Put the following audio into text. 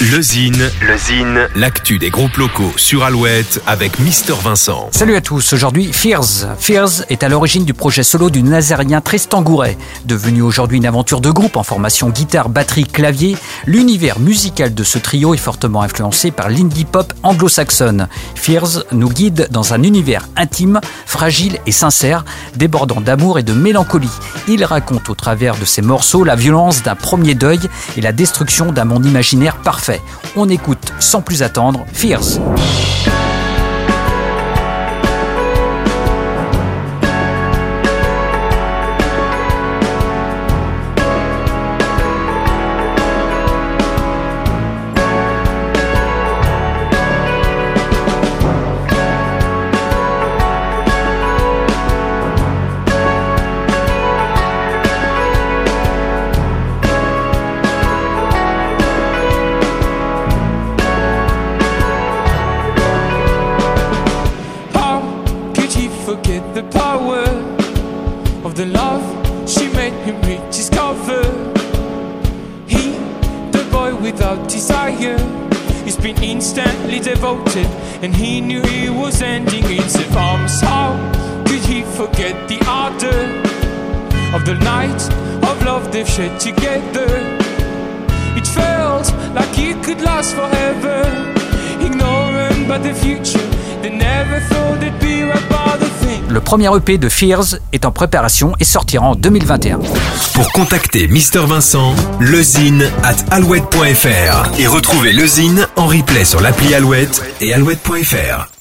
Le Zine, le Zine, l'actu des groupes locaux sur Alouette avec Mister Vincent. Salut à tous, aujourd'hui Fears. Fears est à l'origine du projet solo du Nazarien Tristan Gouret. Devenu aujourd'hui une aventure de groupe en formation guitare, batterie, clavier, l'univers musical de ce trio est fortement influencé par l'indie pop anglo-saxonne. Fears nous guide dans un univers intime, fragile et sincère, débordant d'amour et de mélancolie. Il raconte au travers de ses morceaux la violence d'un premier deuil et la destruction d'un monde imaginaire parfait. On écoute sans plus attendre Fears. Forget the power of the love she made him reach his cover. He, the boy without desire, he's been instantly devoted, and he knew he was ending in his arms. How could he forget the ardor of the night of love they've shared together? It felt like it could last forever, ignorant but the future. They never thought it'd be right by Le premier EP de Fears est en préparation et sortira en 2021. Pour contacter Mister Vincent, lezine at alouette.fr et retrouver lezine en replay sur l'appli Alouette et alouette.fr.